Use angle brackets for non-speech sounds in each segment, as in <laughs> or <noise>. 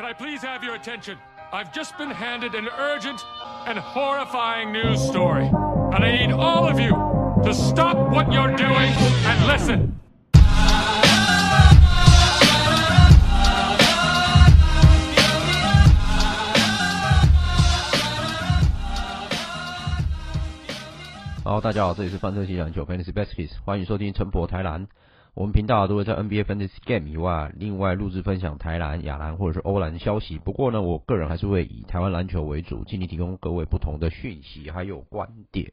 can I please have your attention? I've just been handed an urgent and horrifying news story, and I need all of you to stop what you're doing and listen. 好，大家好，这里是范特西篮球 Fantasy Baskets，欢迎收听陈博台篮。 我们频道都会在 NBA Fantasy Game 以外，另外录制分享台篮、亚篮或者是欧篮消息。不过呢，我个人还是会以台湾篮球为主，尽力提供各位不同的讯息还有观点。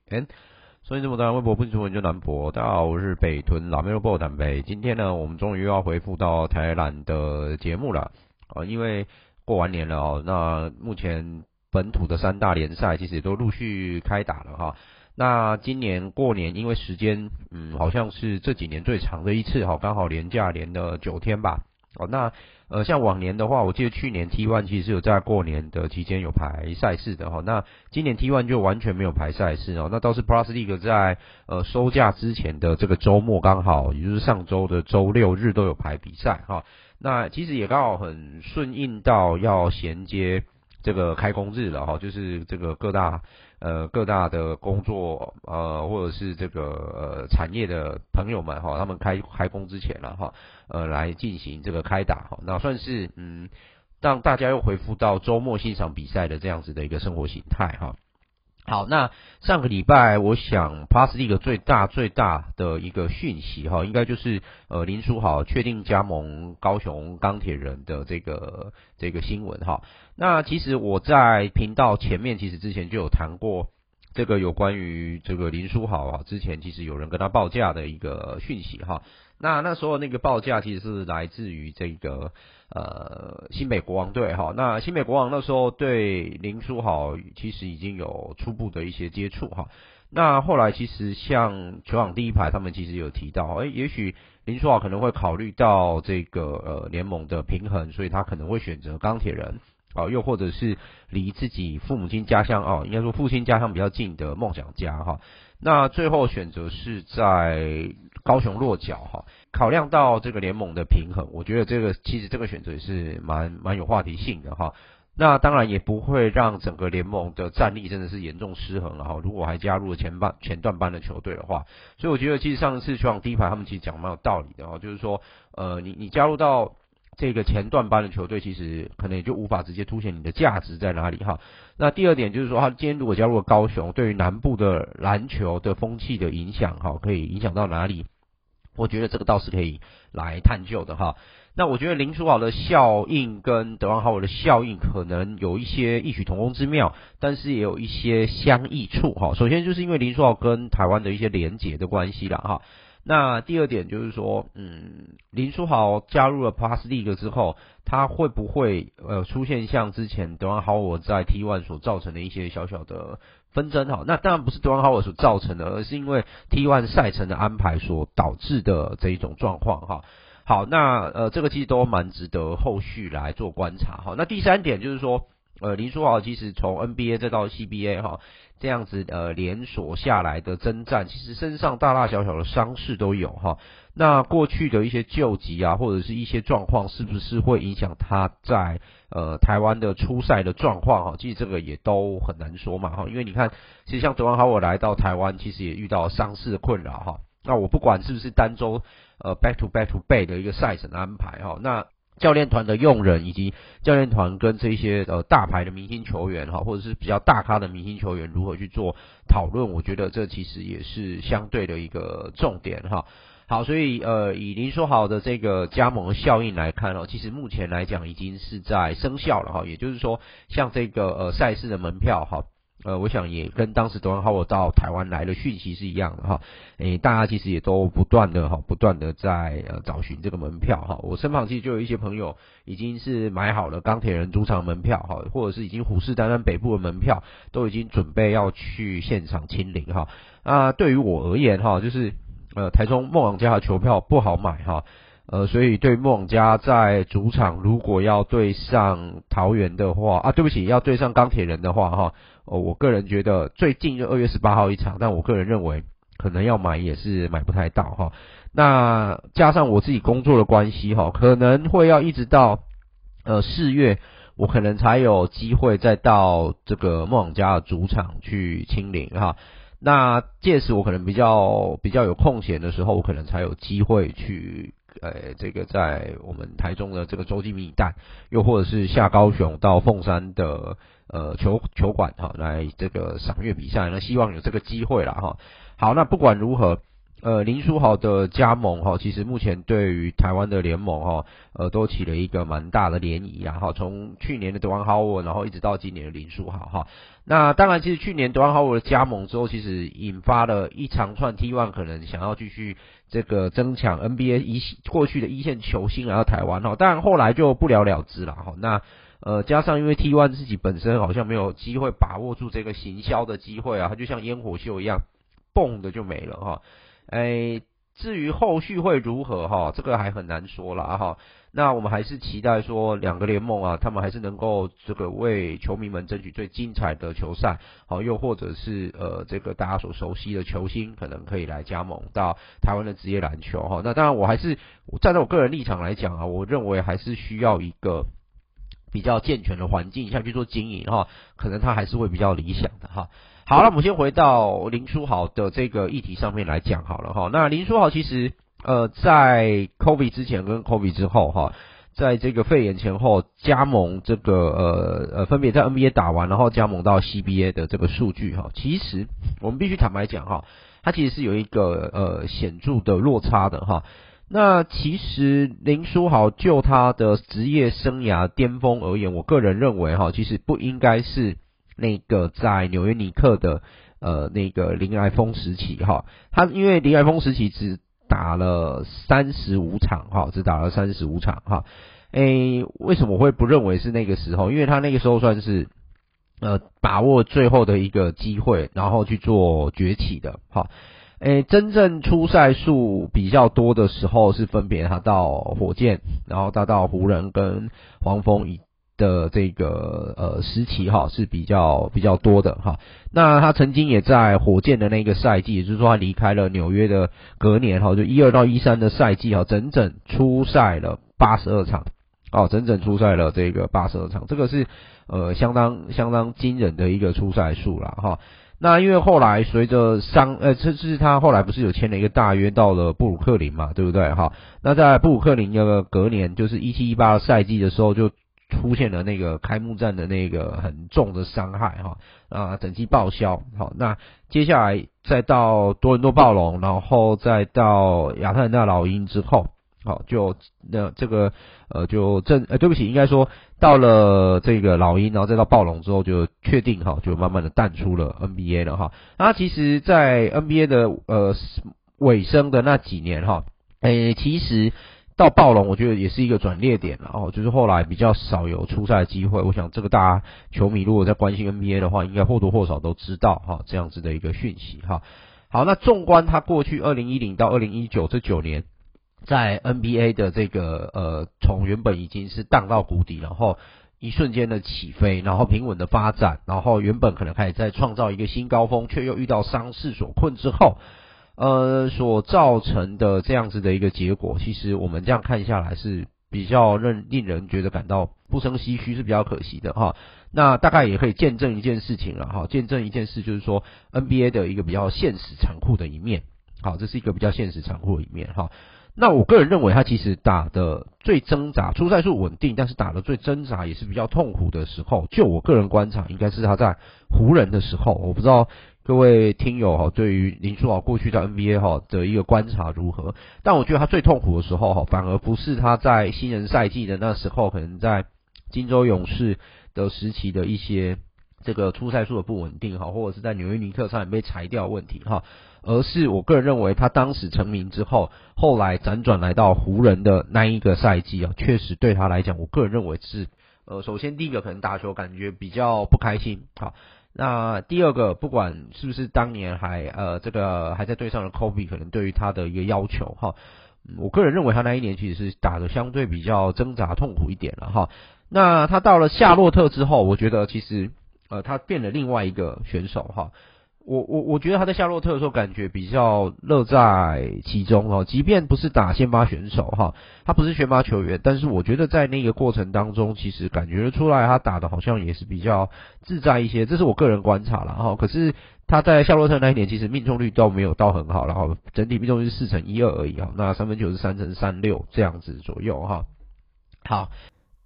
所以这么多人微博不出门就难博。大家好，我是北屯老梅罗波坦贝。今天呢，我们终于又要回复到台篮的节目了啊！因为过完年了哦，那目前本土的三大联赛其实也都陆续开打了哈。那今年过年，因为时间，嗯，好像是这几年最长的一次哈，刚好连假连了九天吧。哦，那呃，像往年的话，我记得去年 T1 其实有在过年的期间有排赛事的哈。那今年 T1 就完全没有排赛事哦。那倒是 Plus League 在呃收假之前的这个周末刚好，也就是上周的周六日都有排比赛哈。那其实也刚好很顺应到要衔接这个开工日了哈，就是这个各大。呃，各大的工作，呃，或者是这个呃产业的朋友们哈，他们开开工之前了哈，呃，来进行这个开打哈，那算是嗯，让大家又恢复到周末欣赏比赛的这样子的一个生活形态哈。好，那上个礼拜，我想 p a s l e 最大最大的一个讯息哈，应该就是呃林书豪确定加盟高雄钢铁人的这个这个新闻哈。那其实我在频道前面其实之前就有谈过这个有关于这个林书豪啊，之前其实有人跟他报价的一个讯息哈。那那时候那个报价其实是来自于这个。呃，新北国王队哈，那新北国王那时候对林书豪其实已经有初步的一些接触哈。那后来其实像球场第一排他们其实有提到，诶、也许林书豪可能会考虑到这个呃联盟的平衡，所以他可能会选择钢铁人啊，又或者是离自己父母亲家乡哦，应该说父亲家乡比较近的梦想家哈。那最后选择是在高雄落脚哈，考量到这个联盟的平衡，我觉得这个其实这个选择也是蛮蛮有话题性的哈。那当然也不会让整个联盟的战力真的是严重失衡了哈。如果还加入了前半前段班的球队的话，所以我觉得其实上次球场第一排他们其实讲蛮有道理的哈，就是说呃你你加入到。这个前段班的球队其实可能也就无法直接凸显你的价值在哪里哈。那第二点就是说，他今天如果加入了高雄，对于南部的篮球的风气的影响哈，可以影响到哪里？我觉得这个倒是可以来探究的哈。那我觉得林书豪的效应跟德王浩尔的效应可能有一些异曲同工之妙，但是也有一些相异处哈。首先就是因为林书豪跟台湾的一些连结的关系了哈。那第二点就是说，嗯，林书豪加入了 Plus League 之后，他会不会呃出现像之前德王浩尔在 T1 所造成的一些小小的纷争哈？那当然不是德王浩尔所造成的，而是因为 T1 赛程的安排所导致的这一种状况哈。好，那呃这个其实都蛮值得后续来做观察哈。那第三点就是说。呃，林书豪其实从 NBA 再到 CBA 哈，这样子呃连锁下来的征战，其实身上大大小小的伤势都有哈。那过去的一些救急啊，或者是一些状况，是不是会影响他在呃台湾的初赛的状况哈？其实这个也都很难说嘛哈，因为你看，其实像德王豪尔来到台湾，其实也遇到伤势的困扰哈。那我不管是不是单周呃 back to back to back 的一个赛程安排哈，那。教练团的用人，以及教练团跟这些呃大牌的明星球员哈，或者是比较大咖的明星球员如何去做讨论，我觉得这其实也是相对的一个重点哈。好，所以呃以林书豪的这个加盟效应来看哦，其实目前来讲已经是在生效了哈，也就是说像这个呃赛事的门票哈。呃，我想也跟当时德文浩我到台湾来的讯息是一样的哈。诶，大家其实也都不断的哈，不断的在呃找寻这个门票哈。我身旁其实就有一些朋友已经是买好了钢铁人主场门票哈，或者是已经虎视眈眈北部的门票，都已经准备要去现场亲临哈。啊，对于我而言哈，就是呃台中梦想家的球票不好买哈。呃，所以对梦家在主场如果要对上桃园的话啊，对不起，要对上钢铁人的话哈，哦，我个人觉得最近就二月十八号一场，但我个人认为可能要买也是买不太到哈。那加上我自己工作的关系哈，可能会要一直到呃四月，我可能才有机会再到这个梦家的主场去清零哈。那届时我可能比较比较有空闲的时候，我可能才有机会去。呃，这个在我们台中的这个洲际迷你蛋，又或者是下高雄到凤山的呃球球馆哈，来这个赏月比赛，那希望有这个机会了哈。好，那不管如何。呃，林书豪的加盟哈，其实目前对于台湾的联盟哈，呃，都起了一个蛮大的涟漪啊哈。从去年的德王豪尔，然后一直到今年的林书豪哈。那当然，其实去年德王豪尔的加盟之后，其实引发了一长串 T1 可能想要继续这个争抢 NBA 一过去的一线球星来到台湾哈，当然后来就不了了之了哈。那呃，加上因为 T One 自己本身好像没有机会把握住这个行销的机会啊，它就像烟火秀一样，蹦的就没了哈。哎，至于后续会如何哈，这个还很难说了哈。那我们还是期待说两个联盟啊，他们还是能够这个为球迷们争取最精彩的球赛，好，又或者是呃这个大家所熟悉的球星，可能可以来加盟到台湾的职业篮球哈。那当然，我还是站在我个人立场来讲啊，我认为还是需要一个比较健全的环境下去做经营哈，可能它还是会比较理想的哈。好了，我们先回到林书豪的这个议题上面来讲好了哈。那林书豪其实呃在 COVID 之前跟 COVID 之后哈，在这个肺炎前后加盟这个呃呃分别在 NBA 打完，然后加盟到 CBA 的这个数据哈，其实我们必须坦白讲哈，它其实是有一个呃显著的落差的哈。那其实林书豪就他的职业生涯巅峰而言，我个人认为哈，其实不应该是。那个在纽约尼克的呃那个林来峰时期哈，他因为林来峰时期只打了三十五场哈，只打了三十五场哈，诶，为什么我会不认为是那个时候？因为他那个时候算是呃把握最后的一个机会，然后去做崛起的哈，诶，真正出赛数比较多的时候是分别他到火箭，然后他到湖人跟黄蜂以。的这个呃时期哈是比较比较多的哈，那他曾经也在火箭的那个赛季，也就是说他离开了纽约的隔年哈，就一二到一三的赛季哈，整整出赛了八十二场，哦，整整出赛了这个八十二场，这个是呃相当相当惊人的一个出赛数了哈。那因为后来随着伤呃，这是他后来不是有签了一个大约到了布鲁克林嘛，对不对哈？那在布鲁克林那个隔年就是一七一八赛季的时候就。出现了那个开幕战的那个很重的伤害哈啊，整季报销好，那接下来再到多伦多暴龙，然后再到亚特兰大老鹰之后，好就那这个呃就正呃对不起，应该说到了这个老鹰，然后再到暴龙之后就确定哈，就慢慢的淡出了 NBA 了哈。那其实，在 NBA 的呃尾声的那几年哈，诶其实。到暴龙，我觉得也是一个转捩点了哦，就是后来比较少有出赛的机会。我想这个大家球迷如果在关心 NBA 的话，应该或多或少都知道哈这样子的一个讯息哈。好，那纵观他过去二零一零到二零一九这九年，在 NBA 的这个呃，从原本已经是荡到谷底，然后一瞬间的起飞，然后平稳的发展，然后原本可能开始在创造一个新高峰，却又遇到伤势所困之后。呃，所造成的这样子的一个结果，其实我们这样看下来是比较令令人觉得感到不胜唏嘘，是比较可惜的哈。那大概也可以见证一件事情了哈，见证一件事就是说 NBA 的一个比较现实残酷的一面。好，这是一个比较现实残酷的一面哈。那我个人认为，他其实打的最挣扎，出赛数稳定，但是打的最挣扎也是比较痛苦的时候。就我个人观察，应该是他在湖人的时候，我不知道。各位听友哈，对于林书豪过去的 NBA 哈的一个观察如何？但我觉得他最痛苦的时候哈，反而不是他在新人赛季的那时候，可能在金州勇士的时期的一些这个出赛数的不稳定哈，或者是在纽约尼克差点被裁掉问题哈，而是我个人认为他当时成名之后，后来辗转来到湖人的那一个赛季啊，确实对他来讲，我个人认为是呃，首先第一个可能打球感觉比较不开心哈，那第二个不管是不是当年还呃这个还在队上的 Kobe，可能对于他的一个要求哈，我个人认为他那一年其实是打的相对比较挣扎痛苦一点了哈，那他到了夏洛特之后，我觉得其实。呃，他变了另外一个选手哈，我我我觉得他在夏洛特的时候感觉比较乐在其中哦，即便不是打先发选手哈，他不是选拔球员，但是我觉得在那个过程当中，其实感觉出来他打的好像也是比较自在一些，这是我个人观察了哈。可是他在夏洛特那一年，其实命中率都没有到很好，然后整体命中率是四成一二而已哈，那三分球是三成三六这样子左右哈。好。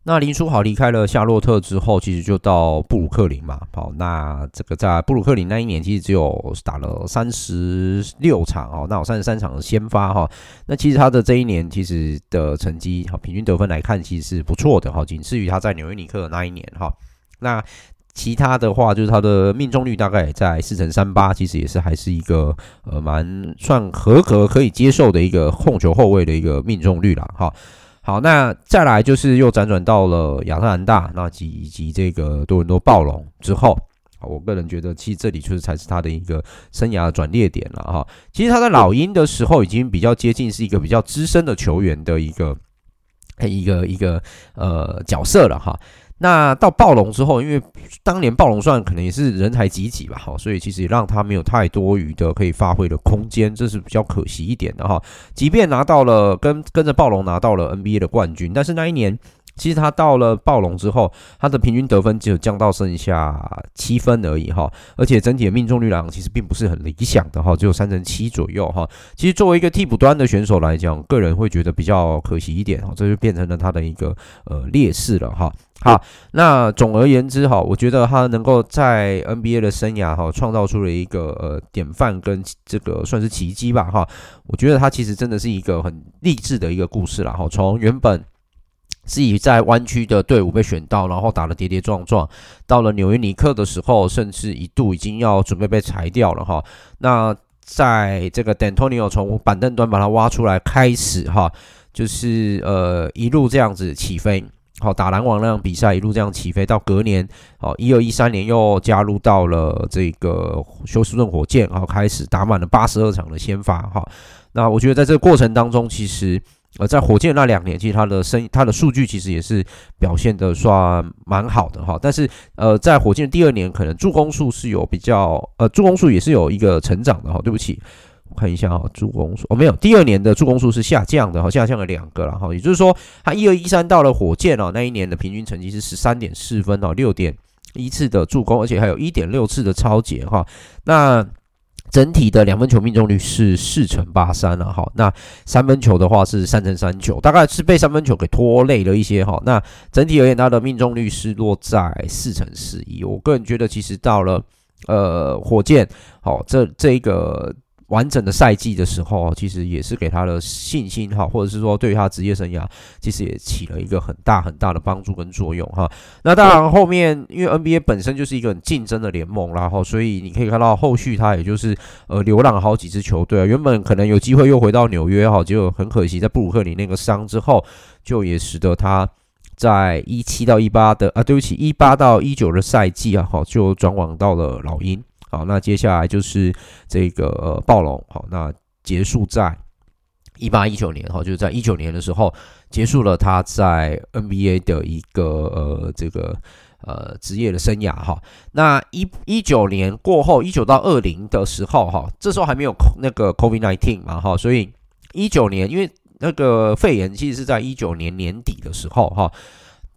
那林书豪离开了夏洛特之后，其实就到布鲁克林嘛。好，那这个在布鲁克林那一年，其实只有打了三十六场哦，那有三十三场的先发哈。那其实他的这一年其实的成绩，好，平均得分来看，其实是不错的哈，仅次于他在纽约尼克的那一年哈。那其他的话，就是他的命中率大概也在四成三八，其实也是还是一个呃蛮算合格可以接受的一个控球后卫的一个命中率啦。哈。好，那再来就是又辗转到了亚特兰大，那及以及这个多伦多暴龙之后，我个人觉得其实这里就是才是他的一个生涯的转捩点了哈。其实他在老鹰的时候已经比较接近是一个比较资深的球员的一个一个一个呃角色了哈。那到暴龙之后，因为当年暴龙算可能也是人才济济吧，哈，所以其实也让他没有太多余的可以发挥的空间，这是比较可惜一点的哈。即便拿到了跟跟着暴龙拿到了 NBA 的冠军，但是那一年。其实他到了暴龙之后，他的平均得分只有降到剩下七分而已哈，而且整体的命中率来讲，其实并不是很理想的哈，只有三成七左右哈。其实作为一个替补端的选手来讲，个人会觉得比较可惜一点哈，这就变成了他的一个呃劣势了哈。好，那总而言之哈，我觉得他能够在 NBA 的生涯哈，创造出了一个呃典范跟这个算是奇迹吧哈。我觉得他其实真的是一个很励志的一个故事了哈，从原本。是以在湾区的队伍被选到，然后打得跌跌撞撞，到了纽约尼克的时候，甚至一度已经要准备被裁掉了哈。那在这个 D'Antonio 从板凳端把他挖出来，开始哈，就是呃一路这样子起飞，好打篮网那场比赛一路这样起飞，到隔年哦一二一三年又加入到了这个休斯顿火箭，然后开始打满了八十二场的先发哈。那我觉得在这个过程当中，其实。呃，在火箭那两年，其实他的声他的数据其实也是表现的算蛮好的哈。但是，呃，在火箭第二年，可能助攻数是有比较，呃，助攻数也是有一个成长的哈。对不起，我看一下哈，助攻数哦，没有，第二年的助攻数是下降的哈，下降了两个了哈。也就是说，他一二一三到了火箭哦，那一年的平均成绩是十三点四分哦，六点一次的助攻，而且还有一点六次的超节哈。那整体的两分球命中率是四乘八三了哈，那三分球的话是三乘三九，大概是被三分球给拖累了一些哈。那整体而言，他的命中率是落在四乘四一。我个人觉得，其实到了呃火箭，好这这一个。完整的赛季的时候，其实也是给他的信心哈，或者是说对于他职业生涯，其实也起了一个很大很大的帮助跟作用哈。那当然后面因为 NBA 本身就是一个很竞争的联盟，然后所以你可以看到后续他也就是呃流浪好几支球队啊，原本可能有机会又回到纽约哈，结果很可惜在布鲁克林那个伤之后，就也使得他在一七到一八的啊，对不起一八到一九的赛季啊，好就转往到了老鹰。好，那接下来就是这个呃暴龙，好，那结束在一八一九年，哈，就是在一九年的时候结束了他在 NBA 的一个呃这个呃职业的生涯，哈。那一一九年过后，一九到二零的时候，哈，这时候还没有那个 COVID nineteen 嘛，哈，所以一九年因为那个肺炎其实是在一九年年底的时候，哈，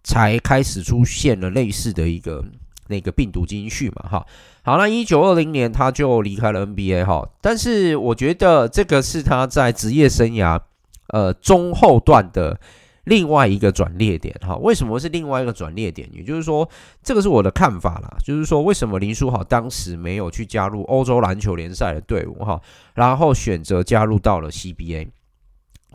才开始出现了类似的一个。那个病毒基因序嘛，哈，好，那一九二零年他就离开了 NBA 哈，但是我觉得这个是他在职业生涯呃中后段的另外一个转捩点哈。为什么是另外一个转捩点？也就是说，这个是我的看法啦，就是说为什么林书豪当时没有去加入欧洲篮球联赛的队伍哈，然后选择加入到了 CBA。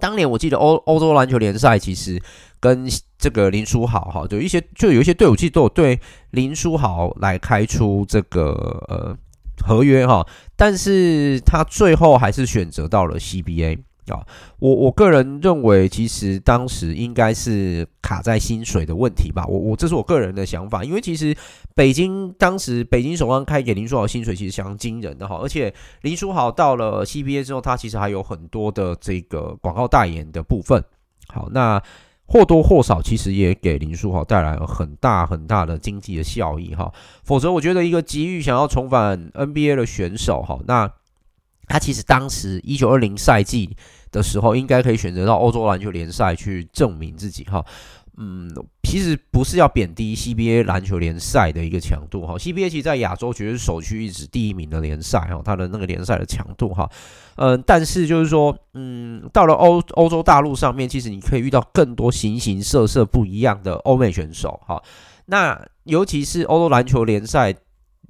当年我记得欧欧洲篮球联赛其实跟这个林书豪哈，就一些就有一些队伍其实都有对林书豪来开出这个呃合约哈，但是他最后还是选择到了 CBA。啊，我我个人认为，其实当时应该是卡在薪水的问题吧。我我这是我个人的想法，因为其实北京当时北京首钢开给林书豪薪水其实相当惊人的哈，而且林书豪到了 CBA 之后，他其实还有很多的这个广告代言的部分。好，那或多或少其实也给林书豪带来了很大很大的经济的效益哈。否则，我觉得一个急于想要重返 NBA 的选手哈，那他其实当时一九二零赛季。的时候，应该可以选择到欧洲篮球联赛去证明自己哈。嗯，其实不是要贬低 CBA 篮球联赛的一个强度哈。CBA 其实在亚洲绝对是首屈一指第一名的联赛哈，它的那个联赛的强度哈。嗯，但是就是说，嗯，到了欧欧洲大陆上面，其实你可以遇到更多形形色色不一样的欧美选手哈。那尤其是欧洲篮球联赛。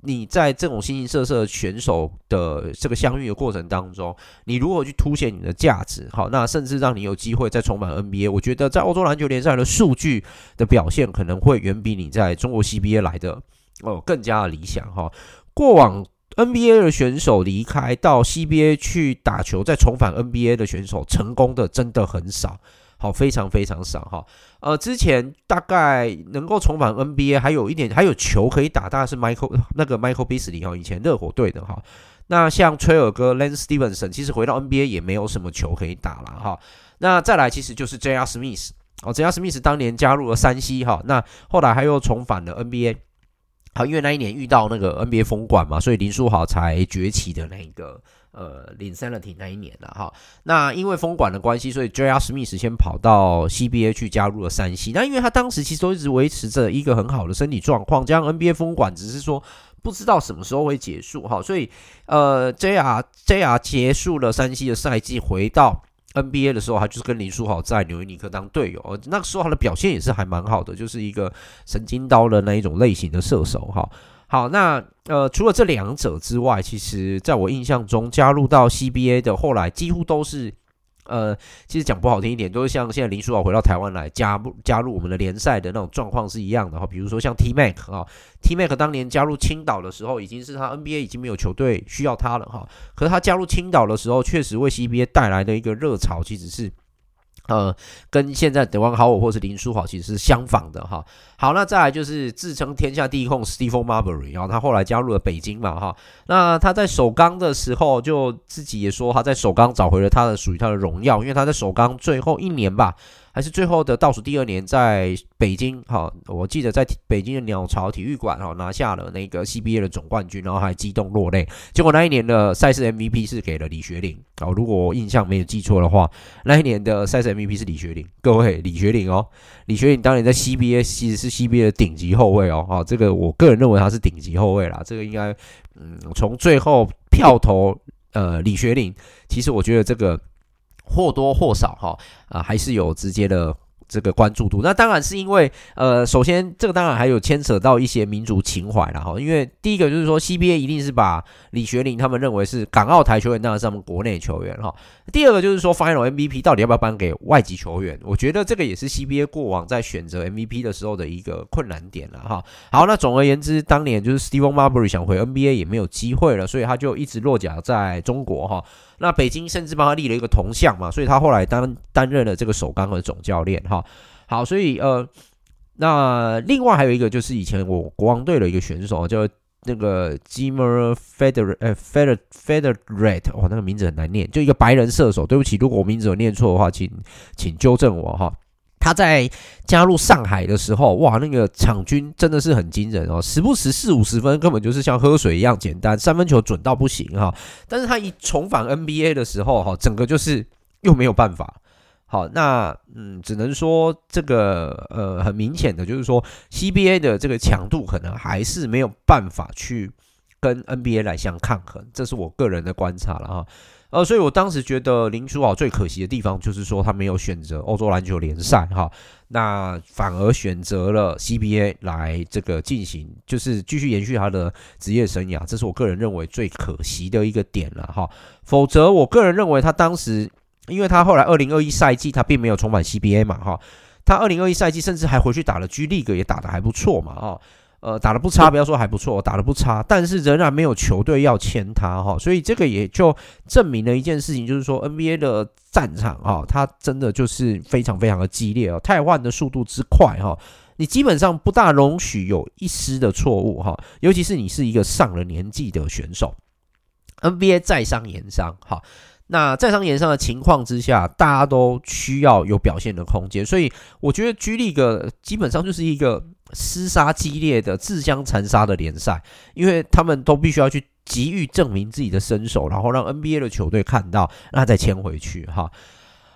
你在这种形形色色选手的这个相遇的过程当中，你如何去凸显你的价值？好，那甚至让你有机会再重返 NBA。我觉得在欧洲篮球联赛的数据的表现可能会远比你在中国 CBA 来的哦更加的理想哈。过往 NBA 的选手离开到 CBA 去打球，再重返 NBA 的选手成功的真的很少。好，非常非常少哈。呃，之前大概能够重返 NBA，还有一点还有球可以打，大概是 Michael 那个 Michael Beasley 哈，以前热火队的哈。那像崔尔哥 Lance Stevenson，其实回到 NBA 也没有什么球可以打了哈。那再来其实就是 J.R. Smith 哦，J.R. Smith 当年加入了山西哈，那后来还又重返了 NBA。好，因为那一年遇到那个 NBA 封馆嘛，所以林书豪才崛起的那一个。呃，Linsanity 那一年了哈，那因为封馆的关系，所以 J.R. Smith 先跑到 CBA 去加入了山西。那因为他当时其实都一直维持着一个很好的身体状况，加上 NBA 封馆只是说不知道什么时候会结束哈，所以呃，J.R. J.R. 结束了山西的赛季，回到 NBA 的时候，他就是跟林书豪在纽约尼克当队友，那个时候他的表现也是还蛮好的，就是一个神经刀的那一种类型的射手哈。好，那呃，除了这两者之外，其实在我印象中，加入到 CBA 的后来几乎都是，呃，其实讲不好听一点，都是像现在林书豪回到台湾来加入加入我们的联赛的那种状况是一样的哈。比如说像 T Mac 啊，T Mac 当年加入青岛的时候，已经是他 NBA 已经没有球队需要他了哈。可是他加入青岛的时候，确实为 CBA 带来的一个热潮，其实是。呃，跟现在德王豪尔或是林书豪其实是相仿的哈。好，那再来就是自称天下第一控 Stephen Marbury，然后他后来加入了北京嘛哈。那他在首钢的时候，就自己也说他在首钢找回了他的属于他的荣耀，因为他在首钢最后一年吧。还是最后的倒数第二年，在北京哈，我记得在北京的鸟巢体育馆哈拿下了那个 CBA 的总冠军，然后还激动落泪。结果那一年的赛事 MVP 是给了李学林啊，如果我印象没有记错的话，那一年的赛事 MVP 是李学林。各位，李学林哦，李学林当年在 CBA 其实是 CBA 的顶级后卫哦，哈，这个我个人认为他是顶级后卫啦。这个应该，嗯，从最后票投呃李学林，其实我觉得这个。或多或少哈啊，还是有直接的这个关注度。那当然是因为呃，首先这个当然还有牵扯到一些民族情怀了哈。因为第一个就是说，CBA 一定是把李学林他们认为是港澳台球员，当然是他们国内球员哈。第二个就是说，Final MVP 到底要不要颁给外籍球员？我觉得这个也是 CBA 过往在选择 MVP 的时候的一个困难点了哈。好，那总而言之，当年就是 Stephen Marbury 想回 NBA 也没有机会了，所以他就一直落脚在中国哈。那北京甚至帮他立了一个铜像嘛，所以他后来担担任了这个首钢的总教练哈。好，所以呃，那另外还有一个就是以前我国王队的一个选手叫那个 Jimmer Feder 呃 Feder Federate 哇，那个名字很难念，就一个白人射手。对不起，如果我名字有念错的话，请请纠正我哈。他在加入上海的时候，哇，那个场均真的是很惊人哦，时不时四五十分，根本就是像喝水一样简单，三分球准到不行哈。但是他一重返 NBA 的时候，哈，整个就是又没有办法。好，那嗯，只能说这个呃，很明显的就是说，CBA 的这个强度可能还是没有办法去跟 NBA 来相抗衡，这是我个人的观察了哈。呃，所以我当时觉得林书豪最可惜的地方，就是说他没有选择欧洲篮球联赛哈，那反而选择了 CBA 来这个进行，就是继续延续他的职业生涯，这是我个人认为最可惜的一个点了哈。否则，我个人认为他当时因为他后来二零二一赛季他并没有重返 CBA 嘛，哈，他二零二一赛季甚至还回去打了 G League，也打得还不错嘛，哈。呃，打得不差，不要说还不错，打得不差，但是仍然没有球队要签他哈，所以这个也就证明了一件事情，就是说 NBA 的战场啊，它真的就是非常非常的激烈哦，汰换的速度之快哈，你基本上不大容许有一丝的错误哈，尤其是你是一个上了年纪的选手，NBA 在商言商哈。那在商言商的情况之下，大家都需要有表现的空间，所以我觉得 G League 基本上就是一个厮杀激烈的、自相残杀的联赛，因为他们都必须要去急于证明自己的身手，然后让 NBA 的球队看到，那再签回去哈。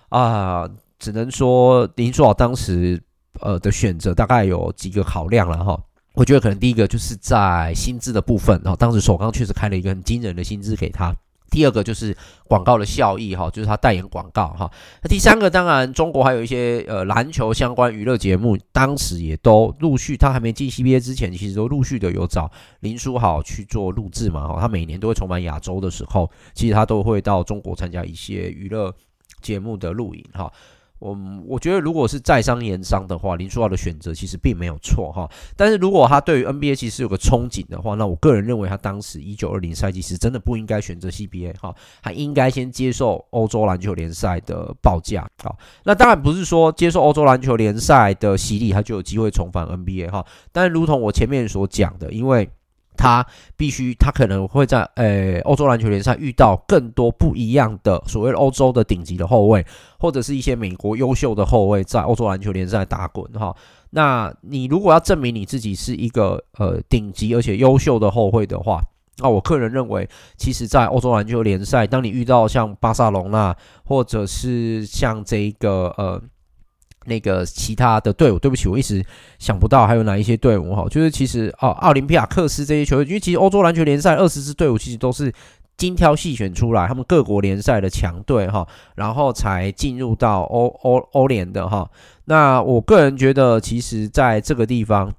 啊，只能说林书豪当时呃的选择大概有几个考量了哈。我觉得可能第一个就是在薪资的部分，然后当时首钢确实开了一个很惊人的薪资给他。第二个就是广告的效益哈，就是他代言广告哈。那第三个当然，中国还有一些呃篮球相关娱乐节目，当时也都陆续，他还没进 CBA 之前，其实都陆续的有找林书豪去做录制嘛哈。他每年都会重返亚洲的时候，其实他都会到中国参加一些娱乐节目的录影哈。我我觉得，如果是在商言商的话，林书豪的选择其实并没有错哈。但是如果他对于 NBA 其实有个憧憬的话，那我个人认为他当时一九二零赛季是真的不应该选择 CBA 哈，他应该先接受欧洲篮球联赛的报价。啊，那当然不是说接受欧洲篮球联赛的洗礼，他就有机会重返 NBA 哈。但如同我前面所讲的，因为他必须，他可能会在呃欧洲篮球联赛遇到更多不一样的所谓欧洲的顶级的后卫，或者是一些美国优秀的后卫在欧洲篮球联赛打滚哈。那你如果要证明你自己是一个呃顶级而且优秀的后卫的话，那我个人认为，其实，在欧洲篮球联赛，当你遇到像巴塞隆纳，或者是像这个呃。那个其他的队伍，对不起，我一时想不到还有哪一些队伍哈，就是其实哦，奥林匹亚克斯这些球队，因为其实欧洲篮球联赛二十支队伍其实都是精挑细选出来，他们各国联赛的强队哈，然后才进入到欧欧欧联的哈。那我个人觉得，其实在这个地方。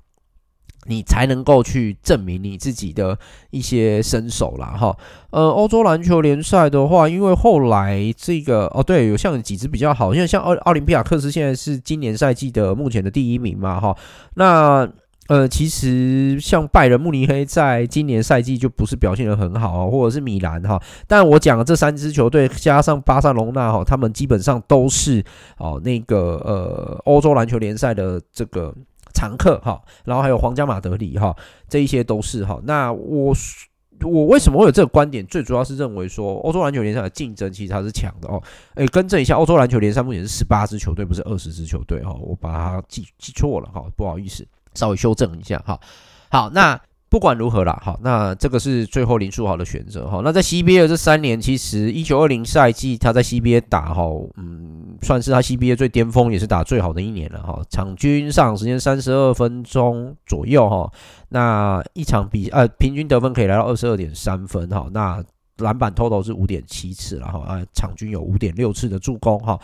你才能够去证明你自己的一些身手啦，哈。呃，欧洲篮球联赛的话，因为后来这个哦，对，有像几支比较好，因为像奥奥林匹亚克斯现在是今年赛季的目前的第一名嘛，哈。那呃，其实像拜仁慕尼黑在今年赛季就不是表现得很好，或者是米兰哈。但我讲的这三支球队加上巴塞隆纳哈，他们基本上都是哦那个呃欧洲篮球联赛的这个。常客哈，然后还有皇家马德里哈，这一些都是哈。那我我为什么会有这个观点？最主要是认为说，欧洲篮球联赛的竞争其实它是强的哦。诶，更正一下，欧洲篮球联赛目前是十八支球队，不是二十支球队哈。我把它记记错了哈，不好意思，稍微修正一下哈。好，那。不管如何啦，好，那这个是最后林书豪的选择哈。那在 CBA 的这三年，其实一九二零赛季他在 CBA 打哈，嗯，算是他 CBA 最巅峰，也是打最好的一年了哈。场均上时间三十二分钟左右哈，那一场比呃平均得分可以来到二十二点三分哈，那篮板 total 是五点七次了哈，啊，场均有五点六次的助攻哈，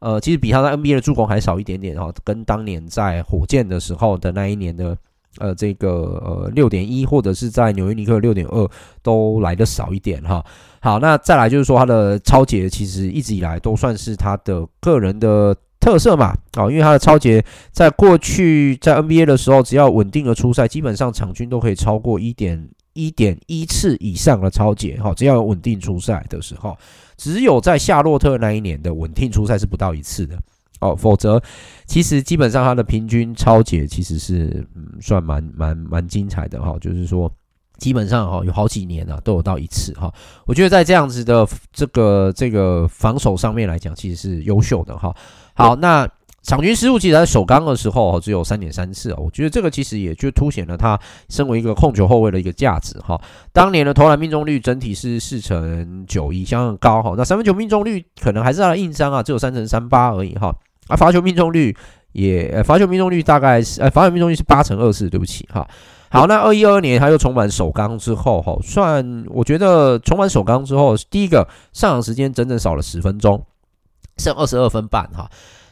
呃，其实比他在 NBA 的助攻还少一点点哈，跟当年在火箭的时候的那一年的。呃，这个呃六点一，或者是在纽约尼克六点二，都来的少一点哈。好，那再来就是说他的超节，其实一直以来都算是他的个人的特色嘛。啊，因为他的超节在过去在 NBA 的时候，只要稳定的出赛，基本上场均都可以超过一点一点一次以上的超节哈。只要有稳定出赛的时候，只有在夏洛特那一年的稳定出赛是不到一次的。哦，否则其实基本上他的平均超解其实是嗯算蛮蛮蛮精彩的哈，就是说基本上哈有好几年啊都有到一次哈，我觉得在这样子的这个这个防守上面来讲，其实是优秀的哈。好，那场均失误其实在首钢的时候只有三点三次啊，我觉得这个其实也就凸显了他身为一个控球后卫的一个价值哈。当年的投篮命中率整体是四成九一，相当高哈。那三分球命中率可能还是他的硬伤啊，只有三成三八而已哈。啊，罚球命中率也，罚球命中率大概是，呃，罚球命中率是八成二四，对不起哈。好，那二一二二年他又重返首钢之后，哈，算我觉得重返首钢之后，第一个上场时间整整少了十分钟，剩二十二分半哈。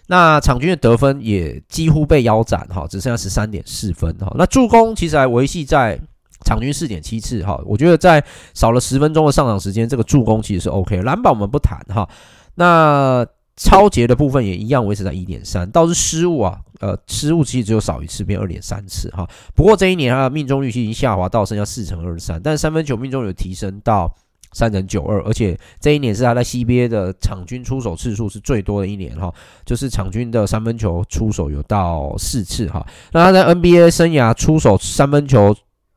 那场均的得分也几乎被腰斩哈，只剩下十三点四分哈。那助攻其实还维系在场均四点七次哈。我觉得在少了十分钟的上场时间，这个助攻其实是 OK。篮板我们不谈哈。那超节的部分也一样维持在一点三，倒是失误啊，呃，失误其实只有少一次，变二点三次哈。不过这一年他的命中率已经下滑到剩下四成二十三，但三分球命中有提升到三成九二，而且这一年是他在 CBA 的场均出手次数是最多的一年哈，就是场均的三分球出手有到四次哈。那他在 NBA 生涯出手三分球。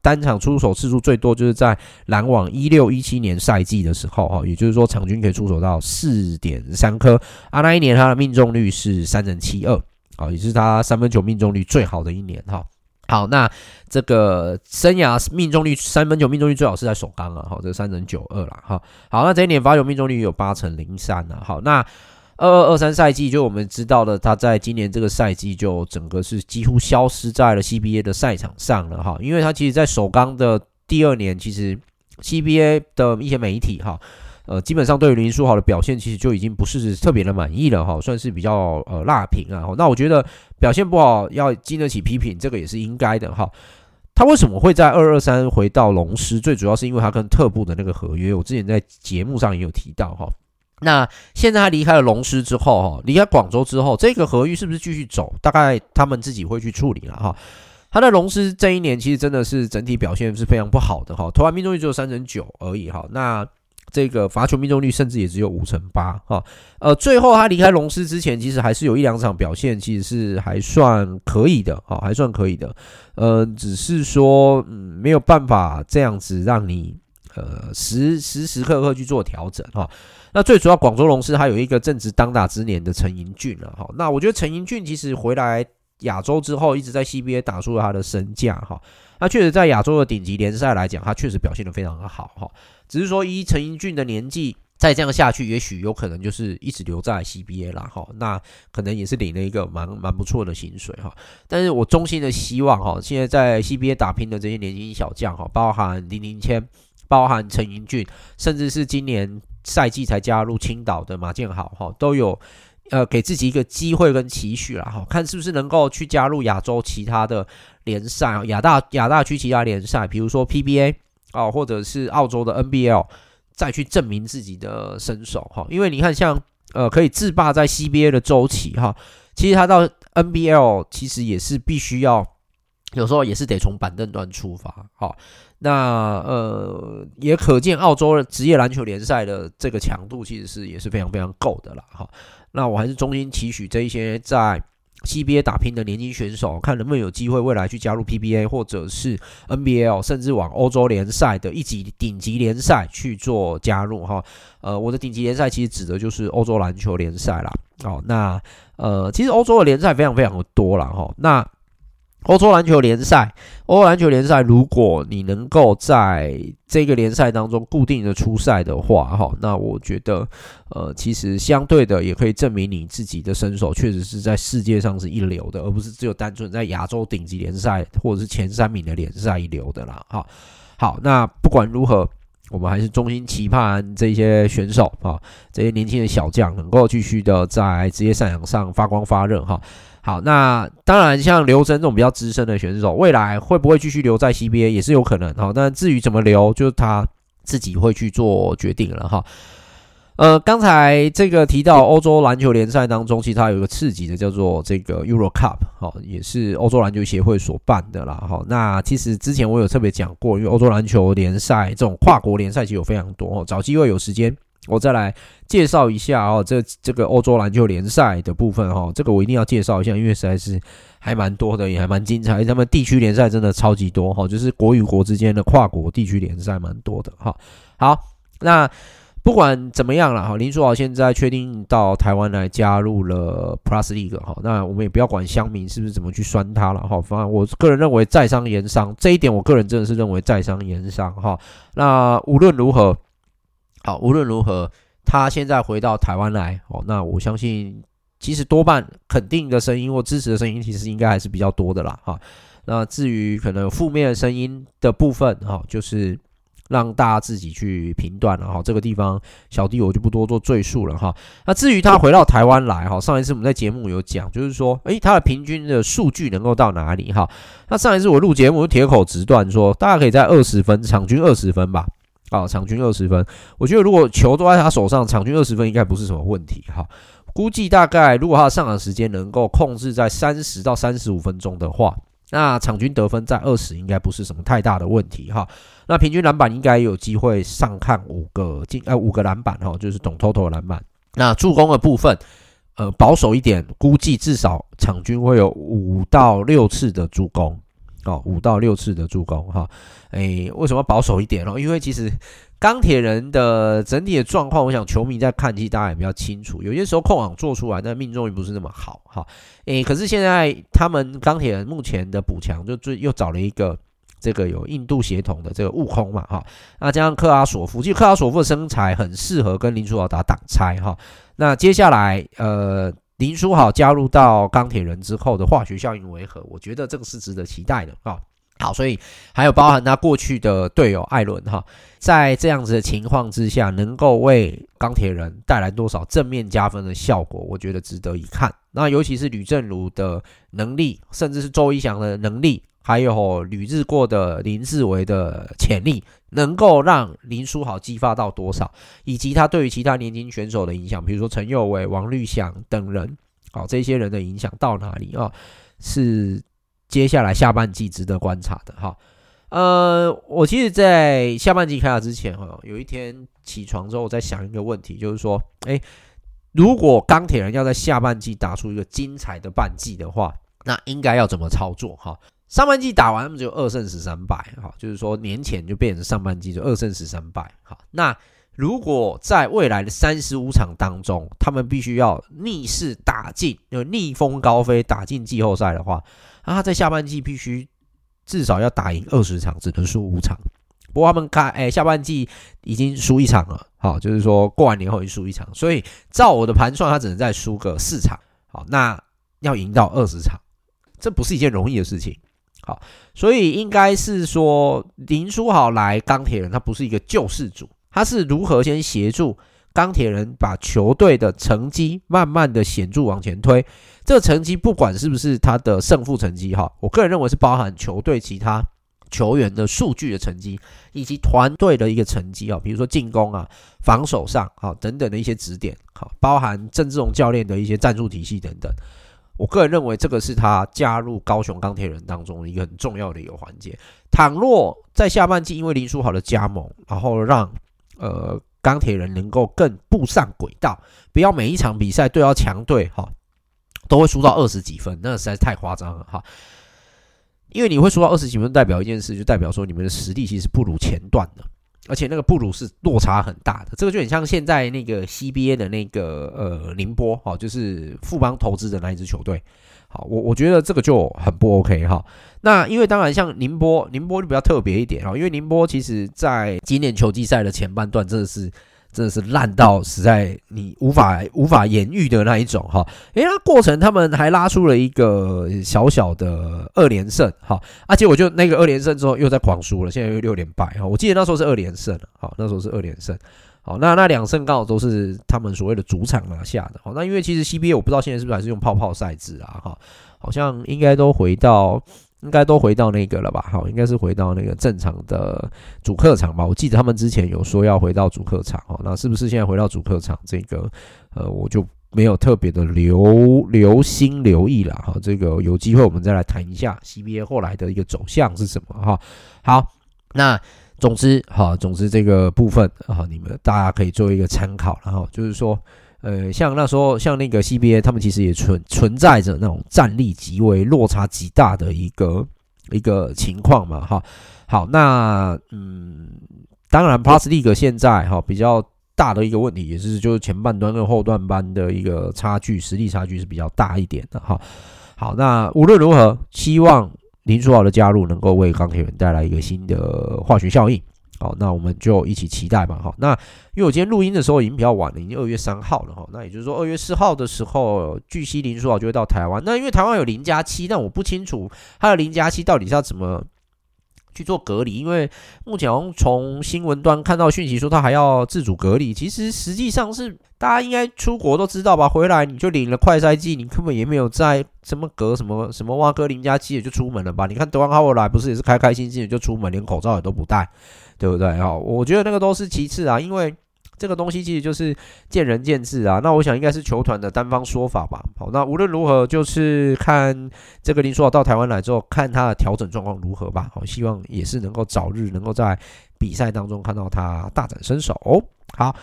单场出手次数最多就是在篮网一六一七年赛季的时候，哈，也就是说场均可以出手到四点三颗啊。那一年他的命中率是三成七二，啊，也是他三分球命中率最好的一年，哈。好，那这个生涯命中率三分球命中率最好是在首钢啊，好，这三成九二了，哈。好，那这一年罚球命中率有八成零三了，好，那。二二二三赛季，就我们知道的，他在今年这个赛季就整个是几乎消失在了 CBA 的赛场上了哈，因为他其实，在首钢的第二年，其实 CBA 的一些媒体哈，呃，基本上对于林书豪的表现，其实就已经不是特别的满意了哈，算是比较呃辣评啊。那我觉得表现不好要经得起批评，这个也是应该的哈。他为什么会在二二三回到龙狮？最主要是因为他跟特步的那个合约，我之前在节目上也有提到哈。那现在他离开了龙狮之后，哈，离开广州之后，这个合约是不是继续走？大概他们自己会去处理了，哈。他在龙狮这一年其实真的是整体表现是非常不好的，哈，投篮命中率只有三成九而已，哈。那这个罚球命中率甚至也只有五成八，哈。呃，最后他离开龙狮之前，其实还是有一两场表现，其实是还算可以的，哈，还算可以的。呃，只是说，嗯，没有办法这样子让你。呃，时时时刻刻去做调整哈。那最主要，广州龙狮还有一个正值当打之年的陈盈骏了哈。那我觉得陈盈骏其实回来亚洲之后，一直在 CBA 打出了他的身价哈。那确实在亚洲的顶级联赛来讲，他确实表现得非常的好哈。只是说，依陈盈骏的年纪再这样下去，也许有可能就是一直留在 CBA 啦哈。那可能也是领了一个蛮蛮不错的薪水哈。但是我衷心的希望哈，现在在 CBA 打拼的这些年轻小将哈，包含林林谦。包含陈盈骏，甚至是今年赛季才加入青岛的马建豪，哈，都有呃给自己一个机会跟期许了，哈，看是不是能够去加入亚洲其他的联赛，亚大亚大区其他联赛，比如说 PBA 啊，或者是澳洲的 NBL，再去证明自己的身手，哈，因为你看像呃可以制霸在 CBA 的周期，哈，其实他到 NBL 其实也是必须要，有时候也是得从板凳端出发，哈。那呃，也可见澳洲的职业篮球联赛的这个强度其实是也是非常非常够的啦。哈。那我还是衷心期许这一些在 CBA 打拼的年轻选手，看能不能有机会未来去加入 PBA 或者是 NBL，甚至往欧洲联赛的一级顶级联赛去做加入哈。呃，我的顶级联赛其实指的就是欧洲篮球联赛啦。哦，那呃，其实欧洲的联赛非常非常的多啦。哈。那欧洲篮球联赛，欧洲篮球联赛，如果你能够在这个联赛当中固定的出赛的话，哈，那我觉得，呃，其实相对的也可以证明你自己的身手确实是在世界上是一流的，而不是只有单纯在亚洲顶级联赛或者是前三名的联赛一流的啦，哈。好，那不管如何，我们还是衷心期盼这些选手啊，这些年轻的小将能够继续的在职业赛场上发光发热，哈。好，那当然，像刘铮这种比较资深的选手，未来会不会继续留在 CBA 也是有可能。好，那至于怎么留，就是他自己会去做决定了哈。呃，刚才这个提到欧洲篮球联赛当中，其实它有一个次级的叫做这个 Euro Cup，好，也是欧洲篮球协会所办的啦。哈，那其实之前我有特别讲过，因为欧洲篮球联赛这种跨国联赛其实有非常多，哦找机会有时间。我再来介绍一下哦，这这个欧洲篮球联赛的部分哈，这个我一定要介绍一下，因为实在是还蛮多的，也还蛮精彩。他们地区联赛真的超级多哈，就是国与国之间的跨国地区联赛蛮多的哈。好，那不管怎么样了哈，林书豪现在确定到台湾来加入了 Plus League 哈，那我们也不要管乡民是不是怎么去酸他了哈，反正我个人认为在商言商这一点，我个人真的是认为在商言商哈。那无论如何。好，无论如何，他现在回到台湾来，哦，那我相信，其实多半肯定的声音或支持的声音，其实应该还是比较多的啦，哈。那至于可能负面的声音的部分，哈，就是让大家自己去评断了，哈。这个地方小弟我就不多做赘述了，哈。那至于他回到台湾来，哈，上一次我们在节目有讲，就是说，诶，他的平均的数据能够到哪里，哈。那上一次我录节目，铁口直断说，大家可以在二十分，场均二十分吧。啊，场均二十分。我觉得如果球都在他手上，场均二十分应该不是什么问题哈。估计大概如果他上场时间能够控制在三十到三十五分钟的话，那场均得分在二十应该不是什么太大的问题哈。那平均篮板应该有机会上看五个进呃五个篮板哈，就是总 total 篮板。那助攻的部分，呃保守一点，估计至少场均会有五到六次的助攻。哦，五到六次的助攻哈，诶，为什么保守一点哦？因为其实钢铁人的整体的状况，我想球迷在看，其实大家也比较清楚。有些时候控网做出来，但命中率不是那么好哈。诶，可是现在他们钢铁人目前的补强，就最又找了一个这个有印度血统的这个悟空嘛哈。那加上克拉索夫，其实克拉索夫的身材很适合跟林书豪打挡拆哈。那接下来呃。林书豪加入到钢铁人之后的化学效应为何？我觉得这个是值得期待的啊。好，所以还有包含他过去的队友艾伦哈，在这样子的情况之下，能够为钢铁人带来多少正面加分的效果，我觉得值得一看。那尤其是吕正儒的能力，甚至是周一翔的能力。还有旅日过的林志伟的潜力，能够让林书豪激发到多少，以及他对于其他年轻选手的影响，比如说陈佑伟、王律祥等人，好，这些人的影响到哪里啊？是接下来下半季值得观察的哈。呃，我其实，在下半季开打之前哈，有一天起床之后，我在想一个问题，就是说，诶，如果钢铁人要在下半季打出一个精彩的半季的话，那应该要怎么操作哈？上半季打完，他们只有二胜十三败，哈，就是说年前就变成上半季就二胜十三败，好，那如果在未来的三十五场当中，他们必须要逆势打进，有逆风高飞打进季后赛的话，那他在下半季必须至少要打赢二十场，只能输五场。不过他们看，哎，下半季已经输一场了，好，就是说过完年后已经输一场，所以照我的盘算，他只能再输个四场，好，那要赢到二十场，这不是一件容易的事情。好，所以应该是说林书豪来钢铁人，他不是一个救世主，他是如何先协助钢铁人把球队的成绩慢慢的显著往前推。这个成绩不管是不是他的胜负成绩哈，我个人认为是包含球队其他球员的数据的成绩，以及团队的一个成绩啊，比如说进攻啊、防守上啊等等的一些指点，好，包含郑志龙教练的一些战术体系等等。我个人认为，这个是他加入高雄钢铁人当中一个很重要的一个环节。倘若在下半季因为林书豪的加盟，然后让呃钢铁人能够更步上轨道，不要每一场比赛都要强队哈，都会输到二十几分，那实在是太夸张了哈。因为你会输到二十几分，代表一件事，就代表说你们的实力其实不如前段的。而且那个布鲁是落差很大的，这个就很像现在那个 CBA 的那个呃宁波哈，就是富邦投资的那一支球队。好，我我觉得这个就很不 OK 哈。那因为当然像宁波，宁波就比较特别一点哈，因为宁波其实在今年球季赛的前半段真的是。真的是烂到实在你无法无法言喻的那一种哈，诶，那过程他们还拉出了一个小小的二连胜哈，而且我就那个二连胜之后又在狂输了，现在又六连败哈，我记得那时候是二连胜了，好，那时候是二连胜，好，那那两胜刚好都是他们所谓的主场拿下的，好，那因为其实 CBA 我不知道现在是不是还是用泡泡赛制啊哈，好像应该都回到。应该都回到那个了吧？好，应该是回到那个正常的主客场吧。我记得他们之前有说要回到主客场哦，那是不是现在回到主客场？这个呃，我就没有特别的留留心留意了哈。这个有机会我们再来谈一下 CBA 后来的一个走向是什么哈。好，那总之哈，总之这个部分哈，你们大家可以做一个参考，然后就是说。呃，像那时候，像那个 CBA，他们其实也存存在着那种战力极为落差极大的一个一个情况嘛，哈。好，那嗯，当然，Plus League 现在哈比较大的一个问题，也是就是前半段跟后段班的一个差距，实力差距是比较大一点的哈。好，那无论如何，希望林书豪的加入能够为钢铁人带来一个新的化学效应。好，那我们就一起期待吧。好，那因为我今天录音的时候已经比较晚了，已经二月三号了哈。那也就是说，二月四号的时候，据悉林书豪就会到台湾。那因为台湾有零加七，但我不清楚他的零加七到底是要怎么去做隔离，因为目前从新闻端看到讯息说他还要自主隔离，其实实际上是大家应该出国都知道吧？回来你就领了快筛剂，你根本也没有在什么隔什么什么挖哥零加七也就出门了吧？你看德王哈维来不是也是开开心心的就出门，连口罩也都不戴，对不对？哈，我觉得那个都是其次啊，因为。这个东西其实就是见仁见智啊，那我想应该是球团的单方说法吧。好，那无论如何，就是看这个林书豪到台湾来之后，看他的调整状况如何吧。好，希望也是能够早日能够在比赛当中看到他大展身手。好，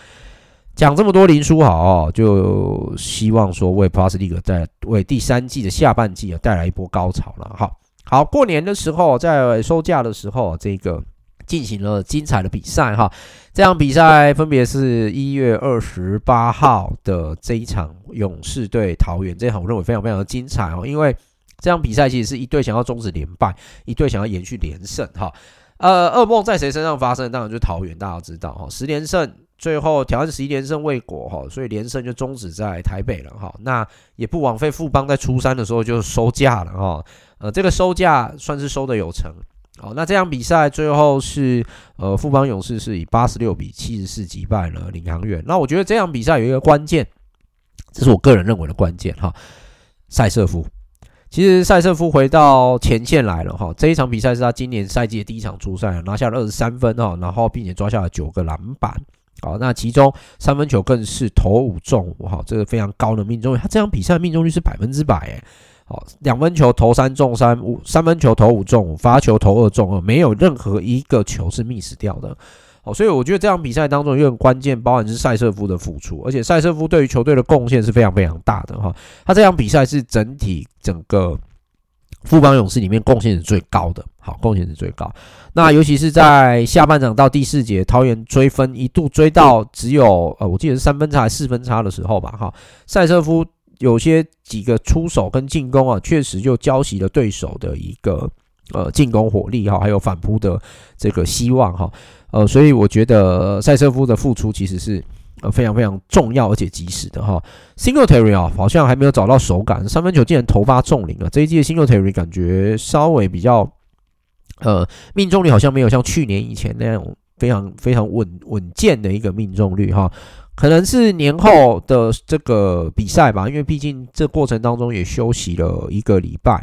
讲这么多林书豪，就希望说为 Plus League 在为第三季的下半季啊带来一波高潮了。好，好，过年的时候在收假的时候，这个。进行了精彩的比赛哈，这场比赛分别是一月二十八号的这一场勇士对桃园，这一场我认为非常非常的精彩哦，因为这场比赛其实是一队想要终止连败，一队想要延续连胜哈。呃，噩梦在谁身上发生？当然就是桃园，大家知道哈，十连胜最后挑战十一连胜未果哈，所以连胜就终止在台北了哈。那也不枉费富邦在初三的时候就收假了哈，呃，这个收假算是收的有成。好，那这场比赛最后是呃富邦勇士是以八十六比七十四击败了领航员。那我觉得这场比赛有一个关键，这是我个人认为的关键哈。赛瑟夫，其实赛瑟夫回到前线来了哈。这一场比赛是他今年赛季的第一场出赛，拿下了二十三分哈，然后并且抓下了九个篮板。好，那其中三分球更是投五中五哈，这个非常高的命中率。他这场比赛命中率是百分之百诶。好，两分球投三中三，五三分球投五中五，罚球投二中二，没有任何一个球是 miss 掉的。好，所以我觉得这场比赛当中有很关键，包含是赛瑟夫的付出，而且赛瑟夫对于球队的贡献是非常非常大的哈。他这场比赛是整体整个富邦勇士里面贡献是最高的，好，贡献是最高。那尤其是在下半场到第四节，桃园追分一度追到只有呃，我记得是三分差还是四分差的时候吧，哈，赛瑟夫。有些几个出手跟进攻啊，确实就浇熄了对手的一个呃进攻火力哈，还有反扑的这个希望哈，呃，所以我觉得赛瑟夫的付出其实是呃非常非常重要而且及时的哈。Singletary 啊，好像还没有找到手感，三分球竟然头发中领了。这一季的 Singletary 感觉稍微比较呃命中率好像没有像去年以前那样非常非常稳稳健的一个命中率哈。可能是年后的这个比赛吧，因为毕竟这过程当中也休息了一个礼拜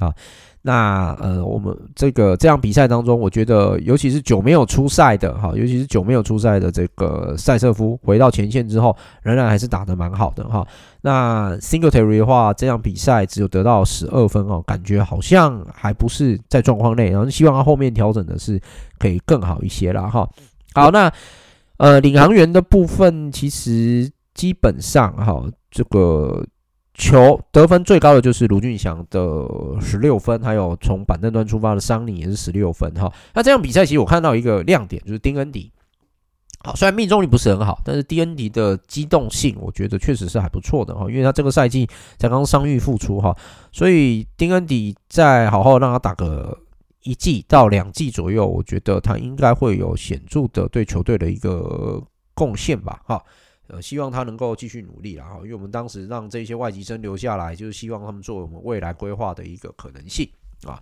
啊。那呃，我们这个这样比赛当中，我觉得尤其是久没有出赛的哈，尤其是久没有出赛的这个赛瑟夫回到前线之后，仍然还是打得蛮好的哈。那 Singletary 的话，这样比赛只有得到十二分哦，感觉好像还不是在状况内，然后希望他后面调整的是可以更好一些啦哈。好，那。呃，领航员的部分其实基本上哈，这个球得分最高的就是卢俊祥的十六分，还有从板凳端出发的桑尼也是十六分哈。那这样比赛其实我看到一个亮点就是丁恩迪，好，虽然命中率不是很好，但是丁恩迪的机动性我觉得确实是还不错的哈，因为他这个赛季才刚伤愈复出哈，所以丁恩迪再好好让他打个。一季到两季左右，我觉得他应该会有显著的对球队的一个贡献吧，哈，呃，希望他能够继续努力啦，哈，因为我们当时让这些外籍生留下来，就是希望他们作为我们未来规划的一个可能性啊，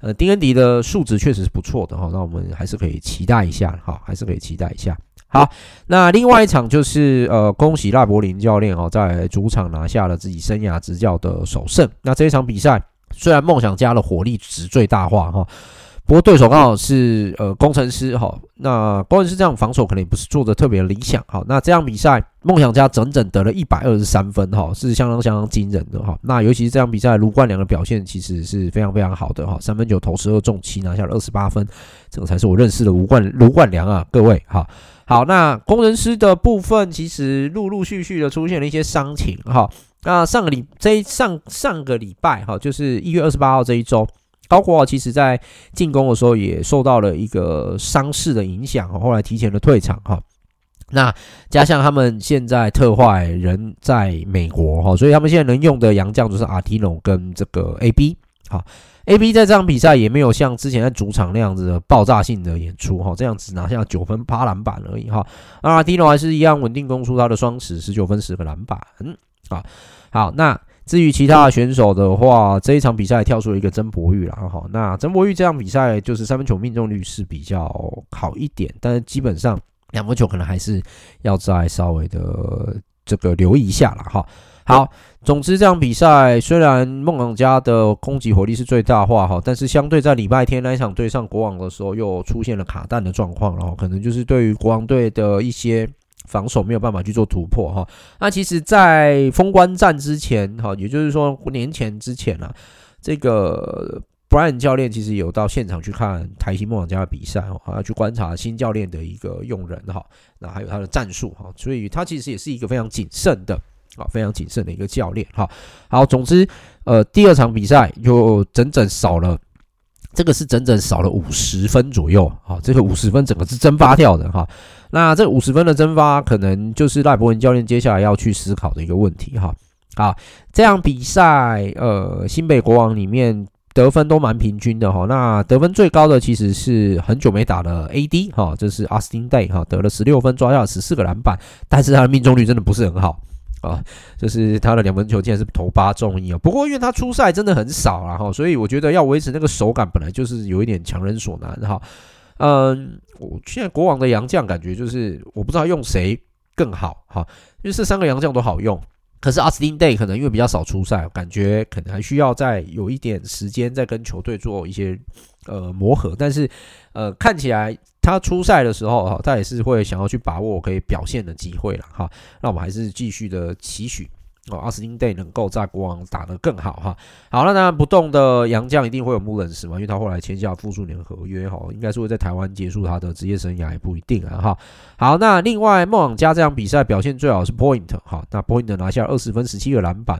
呃，丁恩迪的素质确实是不错的哈，那我们还是可以期待一下，哈，还是可以期待一下。好，那另外一场就是呃，恭喜赖柏林教练哦，在主场拿下了自己生涯执教的首胜，那这一场比赛。虽然梦想家的火力值最大化哈，不过对手刚好是呃工程师哈，那工程师这样防守可能也不是做的特别理想哈。那这样比赛梦想家整整得了一百二十三分哈，是相当相当惊人的哈。那尤其是这样比赛卢冠良的表现其实是非常非常好的哈，三分球投十二中七拿下了二十八分，这个才是我认识的卢冠卢冠良啊，各位哈。好，那工程师的部分其实陆陆续续的出现了一些伤情哈。那上个礼这一上上个礼拜哈，就是一月二十八号这一周，高国豪其实在进攻的时候也受到了一个伤势的影响，后来提前的退场哈。那加上他们现在特坏人在美国哈，所以他们现在能用的洋将就是阿提诺跟这个 AB 哈。AB 在这场比赛也没有像之前在主场那样子的爆炸性的演出哈，这样子拿下九分八篮板而已哈。阿提诺还是一样稳定攻出他的双十十九分十个篮板。啊，好，那至于其他选手的话，这一场比赛跳出了一个曾博玉了哈。那曾博玉这场比赛就是三分球命中率是比较好一点，但是基本上两分球可能还是要再稍微的这个留意一下了哈。好，总之这场比赛虽然梦想家的攻击火力是最大化哈，但是相对在礼拜天那一场对上国王的时候，又出现了卡弹的状况，然后可能就是对于国王队的一些。防守没有办法去做突破哈，那其实，在封关战之前哈，也就是说年前之前啊，这个 Brian 教练其实有到现场去看台新梦想家的比赛哈，要去观察新教练的一个用人哈，那还有他的战术哈，所以他其实也是一个非常谨慎的啊，非常谨慎的一个教练哈。好，总之呃，第二场比赛又整整少了。这个是整整少了五十分左右，哈，这个五十分整个是蒸发掉的，哈。那这五十分的蒸发，可能就是赖伯文教练接下来要去思考的一个问题，哈。好，这样比赛，呃，新北国王里面得分都蛮平均的，哈。那得分最高的其实是很久没打的 AD，哈，这是 Austin Day 哈，得了十六分，抓下十四个篮板，但是他的命中率真的不是很好。啊，就是他的两分球竟然是投八中一啊！不过因为他出赛真的很少了哈，所以我觉得要维持那个手感本来就是有一点强人所难哈。嗯，我现在国王的洋将感觉就是我不知道用谁更好哈，因为这三个洋将都好用，可是 Austin Daye 可能因为比较少出赛，感觉可能还需要再有一点时间再跟球队做一些呃磨合，但是呃看起来。他出赛的时候，哈，他也是会想要去把握可以表现的机会了，哈。那我们还是继续的期许哦，阿斯汀 Day 能够在国王打得更好，哈。好，那当然不动的杨将一定会有穆伦斯嘛，因为他后来签下复数年合约，哈，应该是会在台湾结束他的职业生涯也不一定啊，哈。好，那另外梦想家这场比赛表现最好是 Point，哈，那 Point 拿下二十分、十七个篮板，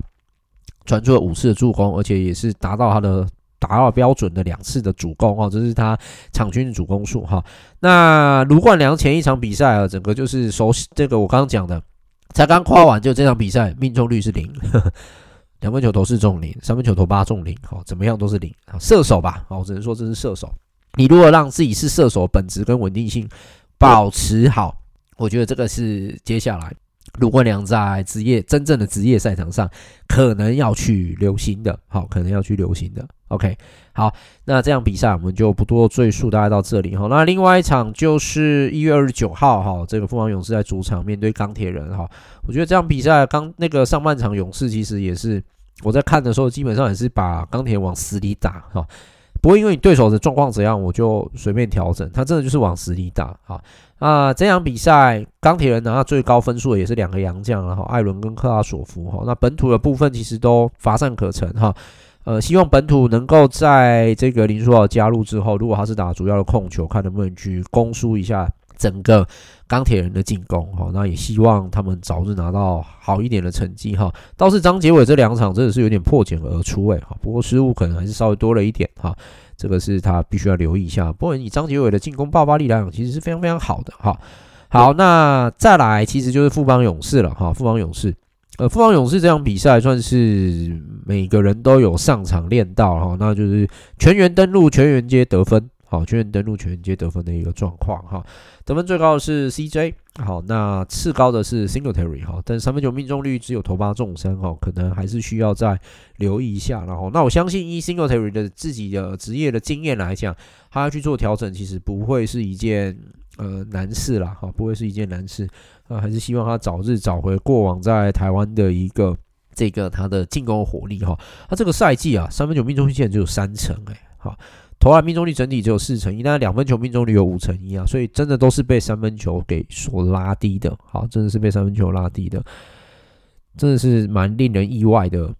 传出了五次的助攻，而且也是达到他的。达到标准的两次的主攻哈，这是他场均的主攻数哈。那卢冠良前一场比赛啊，整个就是熟悉这个我刚刚讲的，才刚夸完就这场比赛命中率是零，<laughs> 两分球投四中零，三分球投八中零，好，怎么样都是零。射手吧，好，我只能说这是射手。你如果让自己是射手，本质跟稳定性保持好，我觉得这个是接下来。卢冠良在职业真正的职业赛场上，可能要去留心的，好，可能要去留心的。OK，好，那这样比赛我们就不多赘述，大概到这里哈。那另外一场就是一月二十九号哈，这个凤凰勇士在主场面对钢铁人哈。我觉得这场比赛刚那个上半场勇士其实也是我在看的时候，基本上也是把钢铁往死里打哈。不会因为你对手的状况怎样，我就随便调整，他真的就是往死里打哈。啊，这场比赛钢铁人拿到最高分数的也是两个洋将，然后艾伦跟克拉索夫哈。那本土的部分其实都乏善可陈哈。呃，希望本土能够在这个林书豪加入之后，如果他是打主要的控球，看能不能去攻输一下整个钢铁人的进攻哈。那也希望他们早日拿到好一点的成绩哈。倒是张杰伟这两场真的是有点破茧而出哎哈，不过失误可能还是稍微多了一点哈。这个是他必须要留意一下。不过以张杰伟的进攻爆发力来讲，其实是非常非常好的哈。好，那再来其实就是富邦勇士了哈。富邦勇士，呃，富邦勇士这场比赛算是每个人都有上场练到哈，那就是全员登录，全员皆得分。好，全员登录，全员皆得分的一个状况哈。得分最高的是 CJ，好，那次高的是 Singletary 哈，但三分球命中率只有头八中三哈，可能还是需要再留意一下。然后，那我相信以 Singletary 的自己的职业的经验来讲，他要去做调整，其实不会是一件呃难事啦，哈，不会是一件难事。啊，还是希望他早日找回过往在台湾的一个这个他的进攻火力哈。他这个赛季啊，三分球命中率现在只有三成哎，好。投篮命中率整体只有四成一，但两分球命中率有五成一啊，所以真的都是被三分球给所拉低的。好，真的是被三分球拉低的，真的是蛮令人意外的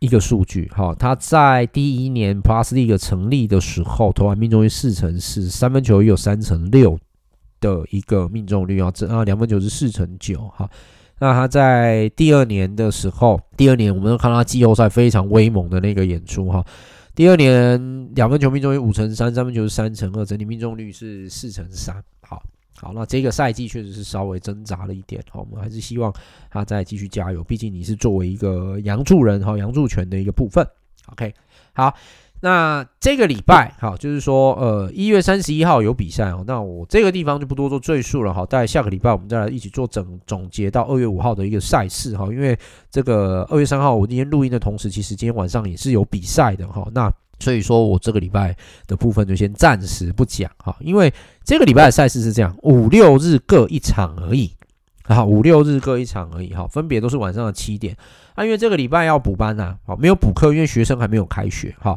一个数据。好，他在第一年 Plus League 成立的时候，投篮命中率四成四，三分球也有三成六的一个命中率啊，这啊两分球是四成九。好，那他在第二年的时候，第二年我们都看到他季后赛非常威猛的那个演出哈。第二年两分球命中率五乘三，三分球是三乘二，整体命中率是四乘三。好，好，那这个赛季确实是稍微挣扎了一点。好，我们还是希望他再继续加油。毕竟你是作为一个杨柱人哈，杨柱权的一个部分。OK，好，那这个礼拜，好，就是说，呃，一月三十一号有比赛哦。那我这个地方就不多做赘述了哈。大概下个礼拜我们再来一起做整总结到二月五号的一个赛事哈。因为这个二月三号我今天录音的同时，其实今天晚上也是有比赛的哈。那所以说我这个礼拜的部分就先暂时不讲哈。因为这个礼拜的赛事是这样，五六日各一场而已啊，五六日各一场而已哈，分别都是晚上的七点。啊，因为这个礼拜要补班呐，好，没有补课，因为学生还没有开学哈。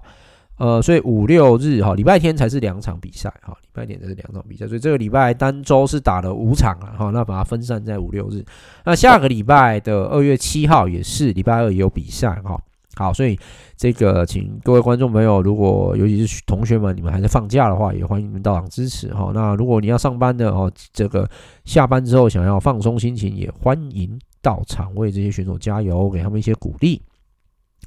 呃，所以五六日哈，礼拜天才是两场比赛哈，礼拜天才是两场比赛，所以这个礼拜单周是打了五场了哈，那把它分散在五六日。那下个礼拜的二月七号也是礼拜二也有比赛哈。好，所以这个请各位观众朋友，如果尤其是同学们，你们还在放假的话，也欢迎你们到场支持哈。那如果你要上班的哦，这个下班之后想要放松心情，也欢迎到场为这些选手加油，给他们一些鼓励。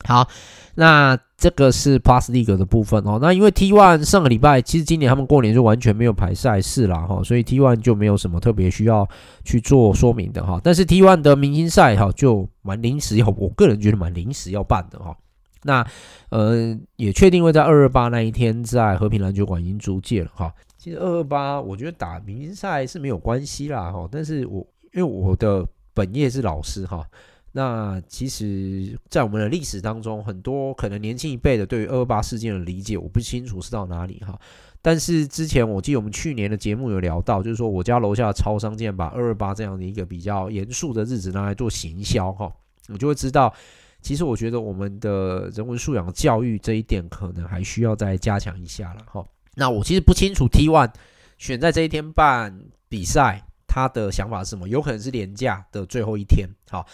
好，那这个是 Plus League 的部分哦。那因为 T1 上个礼拜，其实今年他们过年就完全没有排赛事了哈，所以 T1 就没有什么特别需要去做说明的哈。但是 T1 的明星赛哈就蛮临时要，我个人觉得蛮临时要办的哈。那呃也确定会在二二八那一天在和平篮球馆已经租借了哈。其实二二八我觉得打明星赛是没有关系啦哈，但是我因为我的本业是老师哈。那其实，在我们的历史当中，很多可能年轻一辈的对于二八事件的理解，我不清楚是到哪里哈。但是之前我记得我们去年的节目有聊到，就是说我家楼下的超商竟然把二二八这样的一个比较严肃的日子拿来做行销哈，我就会知道，其实我觉得我们的人文素养教育这一点可能还需要再加强一下了哈。那我其实不清楚 T One 选在这一天办比赛，他的想法是什么？有可能是连假的最后一天，好。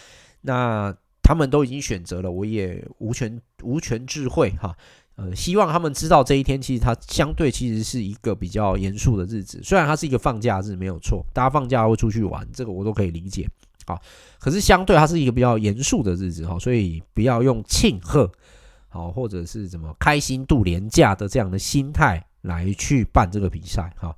那他们都已经选择了，我也无权无权置喙哈。呃，希望他们知道这一天其实它相对其实是一个比较严肃的日子。虽然它是一个放假日没有错，大家放假会出去玩，这个我都可以理解。好，可是相对它是一个比较严肃的日子哈，所以不要用庆贺好或者是怎么开心度连假的这样的心态来去办这个比赛哈。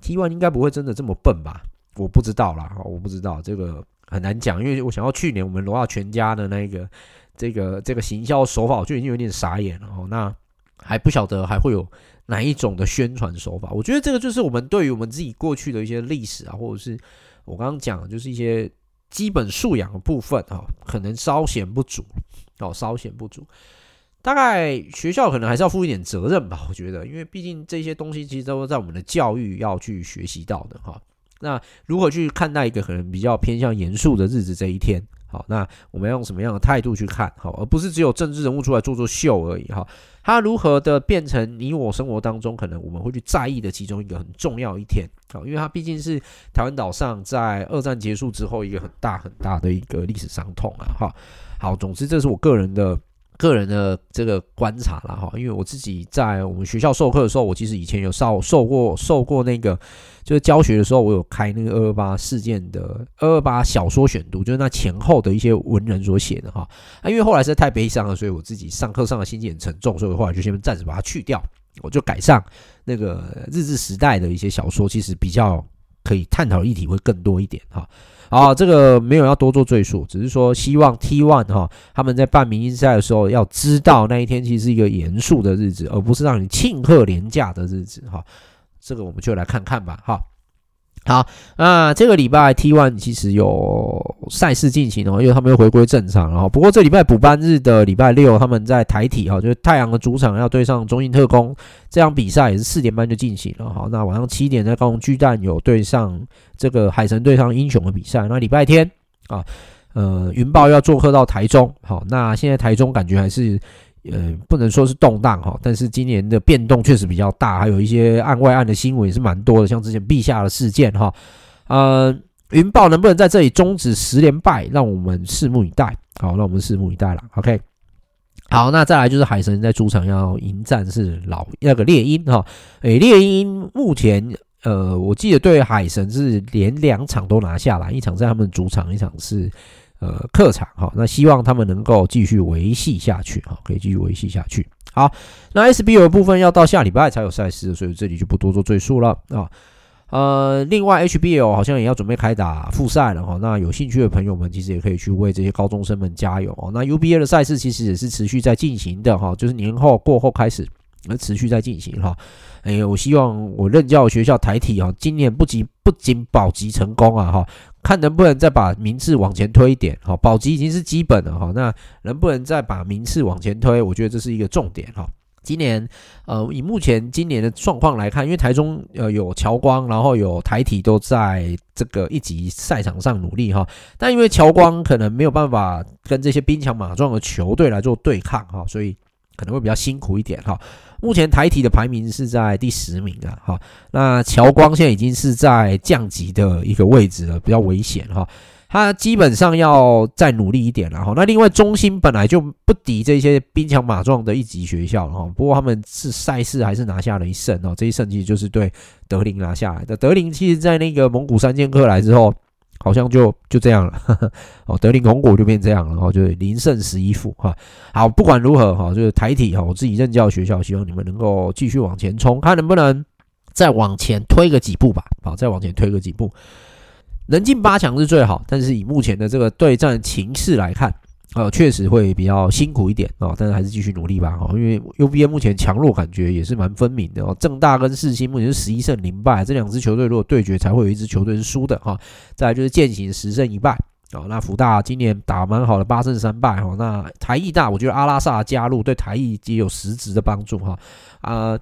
T one 应该不会真的这么笨吧？我不知道啦，我不知道这个。很难讲，因为我想到去年我们罗亚全家的那个这个这个行销手法，我就已经有点傻眼了哦。那还不晓得还会有哪一种的宣传手法？我觉得这个就是我们对于我们自己过去的一些历史啊，或者是我刚刚讲的，就是一些基本素养的部分啊，可能稍显不足哦，稍显不足。大概学校可能还是要负一点责任吧，我觉得，因为毕竟这些东西其实都是在我们的教育要去学习到的哈。那如何去看待一个可能比较偏向严肃的日子这一天？好，那我们要用什么样的态度去看？好，而不是只有政治人物出来做做秀而已。哈，它如何的变成你我生活当中可能我们会去在意的其中一个很重要一天？好，因为它毕竟是台湾岛上在二战结束之后一个很大很大的一个历史伤痛啊。哈，好，总之这是我个人的。个人的这个观察了哈，因为我自己在我们学校授课的时候，我其实以前有受受过受过那个，就是教学的时候，我有开那个二二八事件的二二八小说选读，就是那前后的一些文人所写的哈。啊，因为后来实在太悲伤了，所以我自己上课上的心情很沉重，所以我后来就先暂时把它去掉，我就改上那个日治时代的一些小说，其实比较可以探讨的议题会更多一点哈。好，这个没有要多做赘述，只是说希望 T1 哈他们在办明星赛的时候，要知道那一天其实是一个严肃的日子，而不是让你庆贺廉价的日子哈。这个我们就来看看吧哈。好，那这个礼拜 T one 其实有赛事进行哦，因为他们又回归正常了哈。不过这礼拜补班日的礼拜六，他们在台体哈，就是太阳的主场要对上中信特攻，这场比赛也是四点半就进行了哈。那晚上七点在高雄巨蛋有对上这个海神对上英雄的比赛。那礼拜天啊，呃，云豹要做客到台中，好，那现在台中感觉还是。呃，不能说是动荡哈，但是今年的变动确实比较大，还有一些案外案的新闻也是蛮多的，像之前陛下的事件哈。呃，云豹能不能在这里终止十连败，让我们拭目以待。好，让我们拭目以待了。OK，好，那再来就是海神在主场要迎战是老那个猎鹰哈。诶，猎鹰目前呃，我记得对海神是连两场都拿下来，一场在他们主场，一场是。呃，客场哈，那希望他们能够继续维系下去哈，可以继续维系下去。好，那 SBL 部分要到下礼拜才有赛事，所以这里就不多做赘述了啊。呃，另外 HBL 好像也要准备开打复赛了哈，那有兴趣的朋友们其实也可以去为这些高中生们加油哦。那 UBA 的赛事其实也是持续在进行的哈，就是年后过后开始而持续在进行哈。哎，我希望我任教学校台体啊，今年不仅不仅保级成功啊哈，看能不能再把名次往前推一点哈。保级已经是基本了哈，那能不能再把名次往前推？我觉得这是一个重点哈。今年，呃，以目前今年的状况来看，因为台中呃有乔光，然后有台体都在这个一级赛场上努力哈，但因为乔光可能没有办法跟这些兵强马壮的球队来做对抗哈，所以可能会比较辛苦一点哈。目前台体的排名是在第十名啊，哈，那乔光现在已经是在降级的一个位置了，比较危险哈。他基本上要再努力一点了哈。那另外中心本来就不敌这些兵强马壮的一级学校哈，不过他们是赛事还是拿下了一胜哦。这一胜其实就是对德林拿下来的。德林其实在那个蒙古三剑客来之后，好像就就这样了 <laughs> 哦。德林红果就变这样了哈，就是零胜十一负哈。好，不管如何哈，就是台体哈，我自己任教学校，希望你们能够继续往前冲，看能不能再往前推个几步吧。好，再往前推个几步。能进八强是最好，但是以目前的这个对战情势来看，呃，确实会比较辛苦一点哦。但是还是继续努力吧，哦，因为 UBA 目前强弱感觉也是蛮分明的哦。正大跟世新目前是十一胜零败，这两支球队如果对决，才会有一支球队是输的哈。再来就是健行十胜一败哦。那福大今年打蛮好的，八胜三败哈。那台艺大，我觉得阿拉萨加入对台艺也有实质的帮助哈。啊，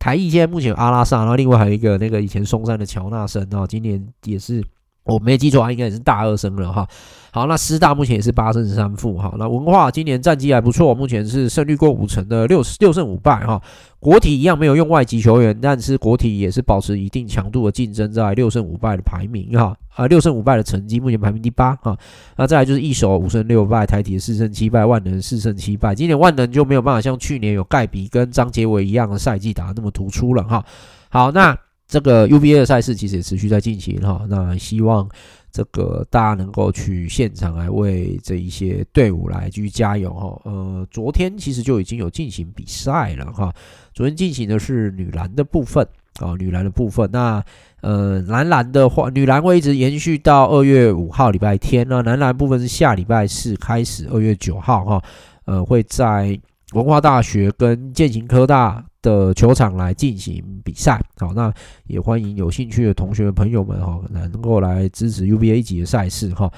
台艺现在目前有阿拉萨，然后另外还有一个那个以前松山的乔纳森啊，今年也是。我没记错啊，应该也是大二生了哈。好，那师大目前也是八胜三负哈。那文化今年战绩还不错，目前是胜率过五成的六六胜五败哈。国体一样没有用外籍球员，但是国体也是保持一定强度的竞争，在六胜五败的排名哈啊，六胜五败的成绩目前排名第八哈。那再来就是一手五胜六败，台体四胜七败，万能四胜七败。今年万能就没有办法像去年有盖比跟张杰伟一样的赛季打得那么突出了哈。好，那。这个 UBA 的赛事其实也持续在进行哈，那希望这个大家能够去现场来为这一些队伍来继续加油哈。呃，昨天其实就已经有进行比赛了哈，昨天进行的是女篮的部分啊，女篮的部分。那呃，男篮的话，女篮会一直延续到二月五号礼拜天那，男篮部分是下礼拜四开始，二月九号哈，呃，会在文化大学跟健行科大。的球场来进行比赛，好，那也欢迎有兴趣的同学朋友们哈，能够来支持 UBA 级的赛事哈。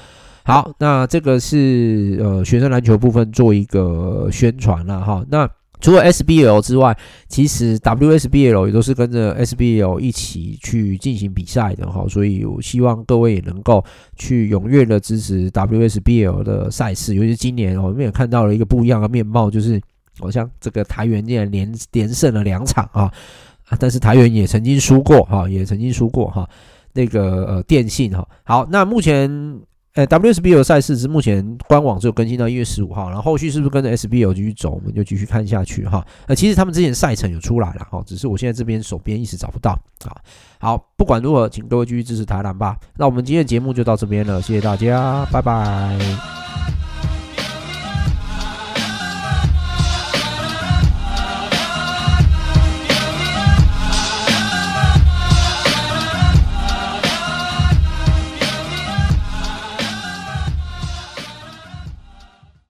好，那这个是呃学生篮球部分做一个宣传了哈。那除了 SBL 之外，其实 WSBL 也都是跟着 SBL 一起去进行比赛的哈，所以我希望各位也能够去踊跃的支持 WSBL 的赛事，尤其是今年我们也看到了一个不一样的面貌，就是。好像这个台元竟然连连胜了两场啊，但是台元也曾经输过哈，也曾经输过哈。那个呃电信哈，好，那目前呃 WSBL 赛事是目前官网只有更新到一月十五号，然后后续是不是跟着 SBL 继续走，我们就继续看下去哈。呃，其实他们之前赛程有出来了哈，只是我现在这边手边一时找不到啊。好，不管如何，请各位继续支持台南吧。那我们今天的节目就到这边了，谢谢大家，拜拜。